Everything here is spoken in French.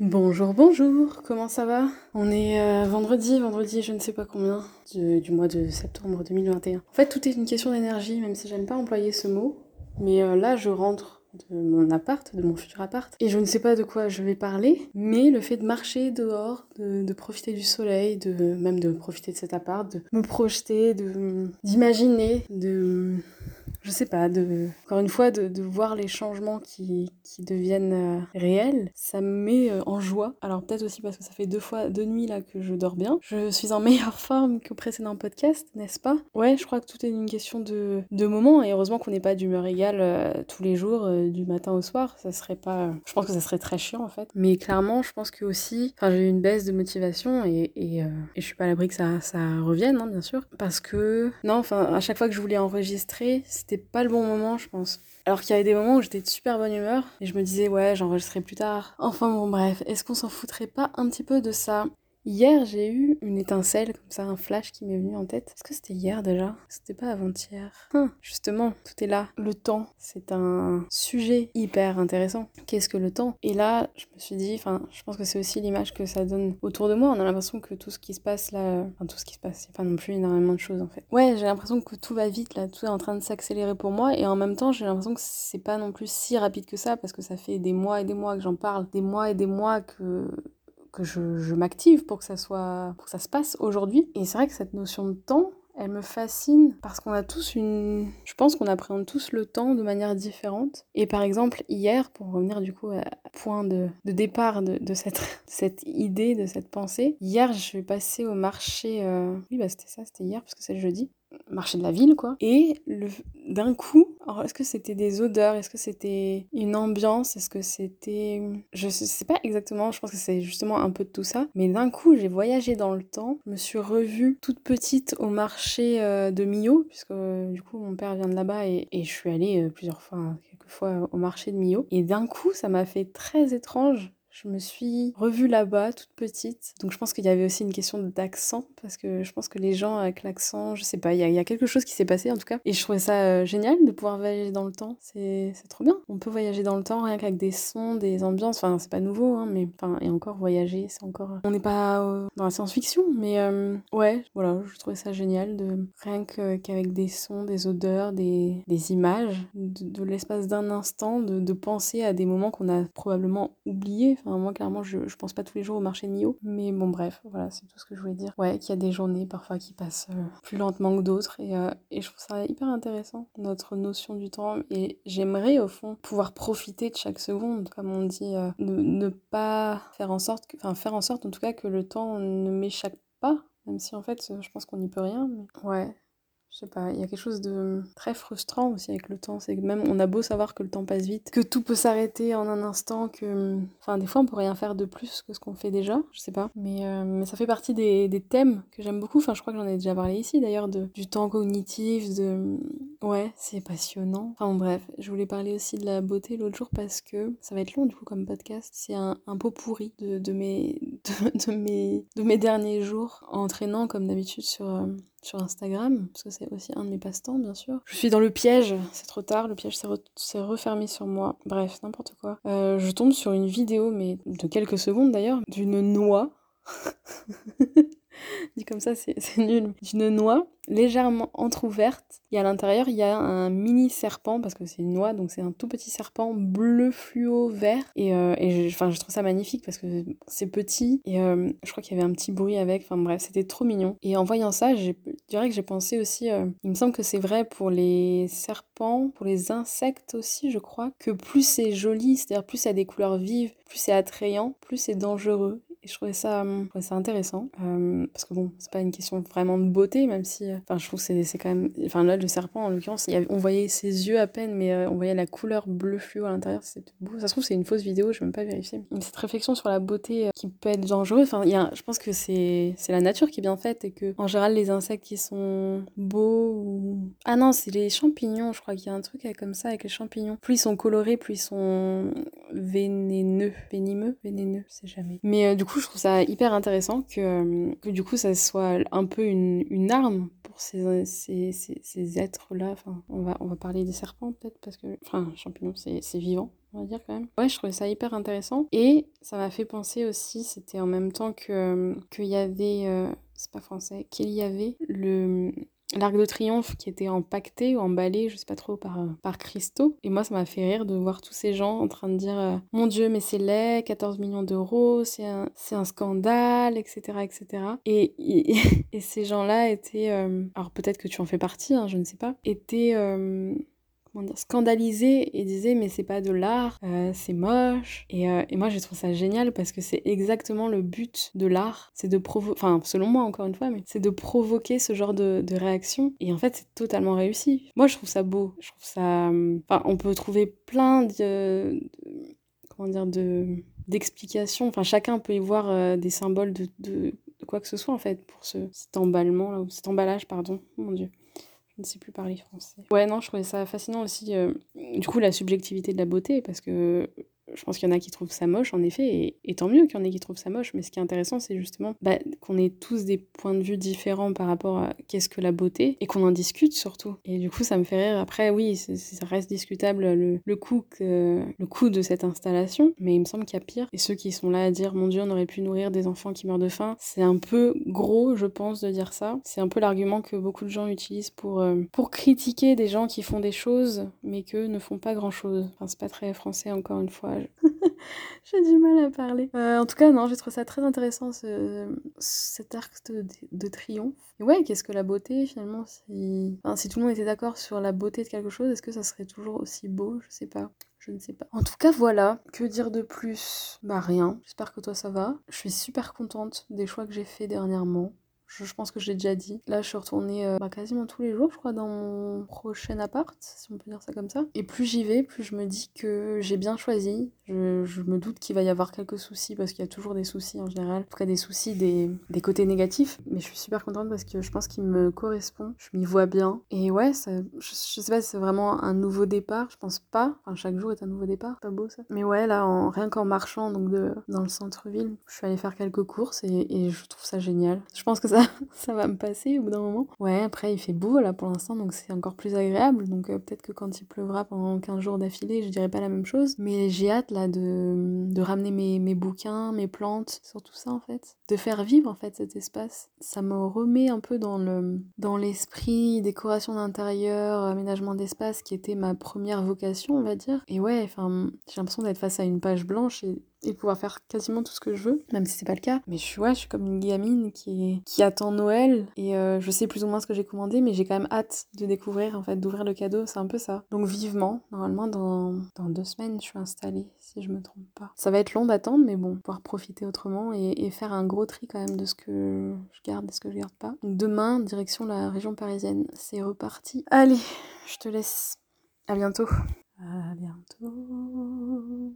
Bonjour, bonjour, comment ça va? On est euh, vendredi, vendredi je ne sais pas combien du, mois de septembre 2021. En fait tout est une question d'énergie, même si j'aime pas employer ce mot. Mais euh, là je rentre de mon appart, de mon futur appart, et je ne sais pas de quoi je vais parler, mais le fait de marcher dehors, de, profiter du soleil, de même de profiter de cet appart, de me projeter, de d'imaginer, de je sais pas, encore une fois, de, voir les changements qui, deviennent euh, réels, ça me met euh, en joie. Alors peut-être aussi parce que ça fait deux fois, deux nuits là que je dors bien. Je suis en meilleure forme qu'au précédent podcast, n'est-ce pas? Ouais, je crois que tout est une question de, de moment et heureusement qu'on n'est pas d'humeur égale euh, tous les jours, du matin au soir. Ça serait pas, je pense que ça serait très chiant en fait. Mais clairement, je pense que aussi, enfin j'ai eu une baisse de motivation et, et, et je suis pas à l'abri que ça, ça revienne, hein, bien sûr, parce que non, enfin à chaque fois que je voulais enregistrer, c'était pas le bon moment, je pense. Alors qu'il y avait des moments où j'étais de super bonne humeur et je me disais ouais j'enregistrerai plus tard. Enfin bon bref, est-ce qu'on s'en foutrait pas un petit peu de ça? Hier, j'ai eu une étincelle, comme ça, un flash qui m'est venu en tête. Est-ce que c'était hier déjà? C'était pas avant-hier. Hum, justement, tout est là. Le temps, c'est un sujet hyper intéressant. Qu'est-ce que le temps? Et là, je me suis dit, enfin, je pense que c'est aussi l'image que ça donne autour de moi. On a l'impression que tout ce qui se passe là, enfin, tout ce qui se passe, c'est pas non plus énormément de choses en fait. Ouais, j'ai l'impression que tout va vite là, tout est en train de s'accélérer pour moi et en même temps, j'ai l'impression que c'est pas non plus si rapide que ça parce que ça fait des mois et des mois que j'en parle, des mois et des mois que que je, je m'active pour que ça soit pour que ça se passe aujourd'hui. Et c'est vrai que cette notion de temps elle me fascine parce qu'on a tous une je pense qu'on appréhende tous le temps de manière différente. Et par exemple hier pour revenir du coup à point de, de départ de, de cette, cette idée de cette pensée hier je suis passée au marché euh... oui bah c'était ça c'était hier parce que c'est le jeudi marché de la ville quoi. Et le d'un coup alors est-ce que c'était des odeurs? Est-ce que c'était une ambiance? Est-ce que c'était je sais pas exactement je pense que c'est justement un peu de tout ça. Mais d'un coup j'ai voyagé dans le temps je me suis revue toute petite au marché euh, de Millau puisque euh, du coup mon père vient de là-bas et, et, je suis allée euh, plusieurs fois hein, quelques fois au marché de Millau. Et d'un coup ça m'a fait très étrange je me suis revue là-bas, toute petite. Donc je pense qu'il y avait aussi une question d'accent, parce que je pense que les gens avec l'accent, je sais pas, il y, a quelque chose qui s'est passé en tout cas. Et je trouvais ça euh, génial de pouvoir voyager dans le temps. C'est trop bien. On peut voyager dans le temps rien qu'avec des sons, des ambiances. Enfin, c'est pas nouveau, hein, mais enfin, et encore voyager, c'est encore. On n'est pas euh, dans la science-fiction, mais euh, ouais, voilà, je trouvais ça génial de rien qu'avec des sons, des odeurs, des, des images, de, de l'espace d'un instant, de, de penser à des moments qu'on a probablement oubliés. Enfin, moi, clairement, je, pense pas tous les jours au marché de. Mais bon, bref, voilà, c'est tout ce que je voulais dire. Ouais, qu'il y a des journées parfois qui passent euh, plus lentement que d'autres. Et, euh, et je trouve ça hyper intéressant, notre notion du temps. Et j'aimerais, au fond, pouvoir profiter de chaque seconde, comme on dit, euh, ne, ne pas faire en sorte, que, enfin, faire en sorte en tout cas que le temps ne m'échappe pas. Même si en fait, je pense qu'on n'y peut rien. Mais... Ouais, je sais pas, il y a quelque chose de très frustrant aussi avec le temps. C'est que même on a beau savoir que le temps passe vite, que tout peut s'arrêter en un instant, que. Enfin, des fois on peut rien faire de plus que ce qu'on fait déjà, je sais pas. Mais, euh, mais ça fait partie des, des thèmes que j'aime beaucoup. Enfin, je crois que j'en ai déjà parlé ici d'ailleurs, du temps cognitif, de. Ouais, c'est passionnant. Enfin, bref, je voulais parler aussi de la beauté l'autre jour parce que ça va être long du coup comme podcast. C'est un, un pot pourri de, de, mes, de, mes, de mes derniers jours, entraînant comme d'habitude sur. Euh, sur Instagram, parce que c'est aussi un de mes passe-temps, bien sûr. Je suis dans le piège, c'est trop tard, le piège s'est re refermé sur moi. Bref, n'importe quoi. Euh, je tombe sur une vidéo, mais de quelques secondes d'ailleurs, d'une noix. Dit comme ça, c'est nul. D'une noix légèrement entrouverte. Et à l'intérieur, il y a un mini serpent, parce que c'est une noix, donc c'est un tout petit serpent bleu fluo vert. Et, euh, et je, je trouve ça magnifique parce que c'est petit. Et euh, je crois qu'il y avait un petit bruit avec. Enfin bref, c'était trop mignon. Et en voyant ça, je dirais que j'ai pensé aussi. Euh, il me semble que c'est vrai pour les serpents, pour les insectes aussi, je crois, que plus c'est joli, c'est-à-dire plus ça a des couleurs vives, plus c'est attrayant, plus c'est dangereux. Et je trouvais ça, je trouvais ça intéressant. Euh, parce que bon, c'est pas une question vraiment de beauté, même si. Enfin, je trouve que c'est quand même. Enfin, là, le serpent, en l'occurrence, on voyait ses yeux à peine, mais euh, on voyait la couleur bleu fluo à l'intérieur. C'était beau. Ça se trouve, c'est une fausse vidéo, je vais même pas vérifier. Mais cette réflexion sur la beauté euh, qui peut être dangereuse, enfin, y a, je pense que c'est la nature qui est bien faite et que, en général, les insectes qui sont beaux ou. Ah non, c'est les champignons, je crois qu'il y a un truc comme ça avec les champignons. Plus ils sont colorés, plus ils sont vénéneux. Vénimeux? Vénéneux, c'est jamais. Mais du coup, je trouve ça hyper intéressant que, que du coup, ça soit un peu une, une arme pour ces, ces, ces, ces êtres-là. Enfin, on va, on va parler des serpents peut-être, parce que, enfin, champignons, c'est vivant. on va dire quand même. Ouais, je trouvais ça hyper intéressant. Et ça m'a fait penser aussi, c'était en même temps que qu'il y avait, euh, c'est pas français, qu'il y avait le l'arc de triomphe qui était empaqueté ou emballé, je sais pas trop, par, par cristaux. Et moi, ça m'a fait rire de voir tous ces gens en train de dire euh, Mon Dieu, mais c'est laid, 14 millions d'euros, c'est un, un, scandale, etc. etc. Et, et, ces gens-là étaient, euh, alors peut-être que tu en fais partie, hein, je ne sais pas, étaient. Euh, scandalisé et disait mais c'est pas de l'art, euh, c'est moche. Et, euh, moi je trouve ça génial parce que c'est exactement le but de l'art, c'est de provoquer, enfin selon moi encore une fois, mais c'est de provoquer ce genre de, réaction. Et en fait c'est totalement réussi. Moi je trouve ça beau, je trouve ça... Enfin on peut trouver plein de... comment dire de d'explications. Enfin, chacun peut y voir euh, des symboles de, quoi que ce soit, en fait, pour ce, cet emballement, ou cet emballage, pardon. Mon Dieu ne sais plus parler français. Ouais, non, je trouvais ça fascinant aussi, euh, du coup, la subjectivité de la beauté, parce que je pense qu'il y en a qui trouvent ça moche, en effet, et, tant mieux qu'il y en ait qui trouvent ça moche, mais ce qui est intéressant, c'est justement bah, qu'on ait tous des points de vue différents par rapport à qu'est-ce que la beauté, et qu'on en discute surtout. Et du coup, ça me fait rire. Après, oui, ça reste discutable le, le, coût que, le coût de cette installation, mais il me semble qu'il y a pire. Et ceux qui sont là à dire, mon Dieu, on aurait pu nourrir des enfants qui meurent de faim, c'est un peu gros, je pense, de dire ça. C'est un peu l'argument que beaucoup de gens utilisent pour, euh, pour critiquer des gens qui font des choses, mais que ne font pas grand-chose. Enfin, c'est pas très français, encore une fois. J'ai du mal à parler. Euh, en tout cas, non, j'ai trouvé ça très intéressant, ce, cet arc de, de triomphe. Et ouais, qu'est-ce que la beauté, finalement si... Enfin, si tout le monde était d'accord sur la beauté de quelque chose, est-ce que ça serait toujours aussi beau? Je sais pas. Je ne sais pas. En tout cas, voilà. Que dire de plus? Bah rien. J'espère que toi ça va. Je suis super contente des choix que j'ai fait dernièrement. Je, pense que je l'ai déjà dit. Là, je suis retournée euh, bah, quasiment tous les jours, je crois, dans mon prochain appart, si on peut dire ça comme ça. Et plus j'y vais, plus je me dis que j'ai bien choisi. Je, me doute qu'il va y avoir quelques soucis, parce qu'il y a toujours des soucis en général. En tout cas, des soucis, des, des côtés négatifs. Mais je suis super contente parce que je pense qu'il me correspond. Je m'y vois bien. Et ouais, je, sais pas si c'est vraiment un nouveau départ. Je pense pas. Enfin, chaque jour est un nouveau départ. Pas beau ça. Mais ouais, là, en, rien qu'en marchant donc de, dans le centre-ville, je suis allée faire quelques courses et, et je trouve ça génial. Je pense que ça ça, va me passer au bout d'un moment. Ouais, après il fait beau là pour l'instant, donc c'est encore plus agréable. Donc euh, peut-être que quand il pleuvra pendant 15 jours d'affilée, je dirais pas la même chose. Mais j'ai hâte là de, de ramener mes, mes bouquins, mes plantes, surtout ça en fait. De faire vivre en fait cet espace. Ça me remet un peu dans le dans l'esprit décoration d'intérieur, aménagement d'espace qui était ma première vocation, on va dire. Et ouais, enfin, j'ai l'impression d'être face à une page blanche et et pouvoir faire quasiment tout ce que je veux, même si c'est pas le cas. Mais je suis, je suis comme une gamine qui, qui attend Noël et euh, je sais plus ou moins ce que j'ai commandé, mais j'ai quand même hâte de découvrir, en fait, d'ouvrir le cadeau, c'est un peu ça. Donc vivement, normalement dans, dans deux semaines, je suis installée, si je me trompe pas. Ça va être long d'attendre, mais bon, pouvoir profiter autrement et, et, faire un gros tri quand même de ce que je garde et ce que je garde pas. Donc demain, direction la région parisienne, c'est reparti. Allez, je te laisse. À bientôt. À bientôt.